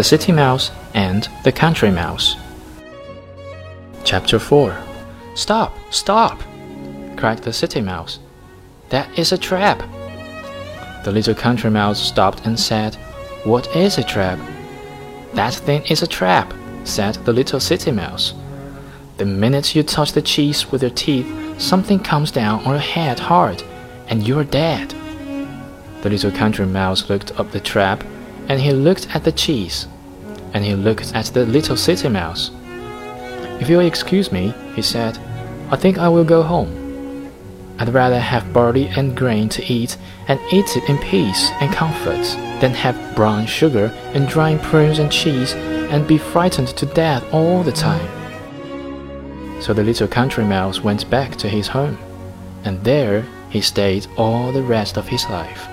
The City Mouse and the Country Mouse. Chapter 4 Stop! Stop! cried the City Mouse. That is a trap! The little Country Mouse stopped and said, What is a trap? That thing is a trap, said the little City Mouse. The minute you touch the cheese with your teeth, something comes down on your head hard, and you're dead. The little Country Mouse looked up the trap, and he looked at the cheese, and he looked at the little City Mouse. If you'll excuse me, he said, I think I will go home. I'd rather have barley and grain to eat and eat it in peace and comfort than have brown sugar and dry prunes and cheese and be frightened to death all the time. So the little country mouse went back to his home, and there he stayed all the rest of his life.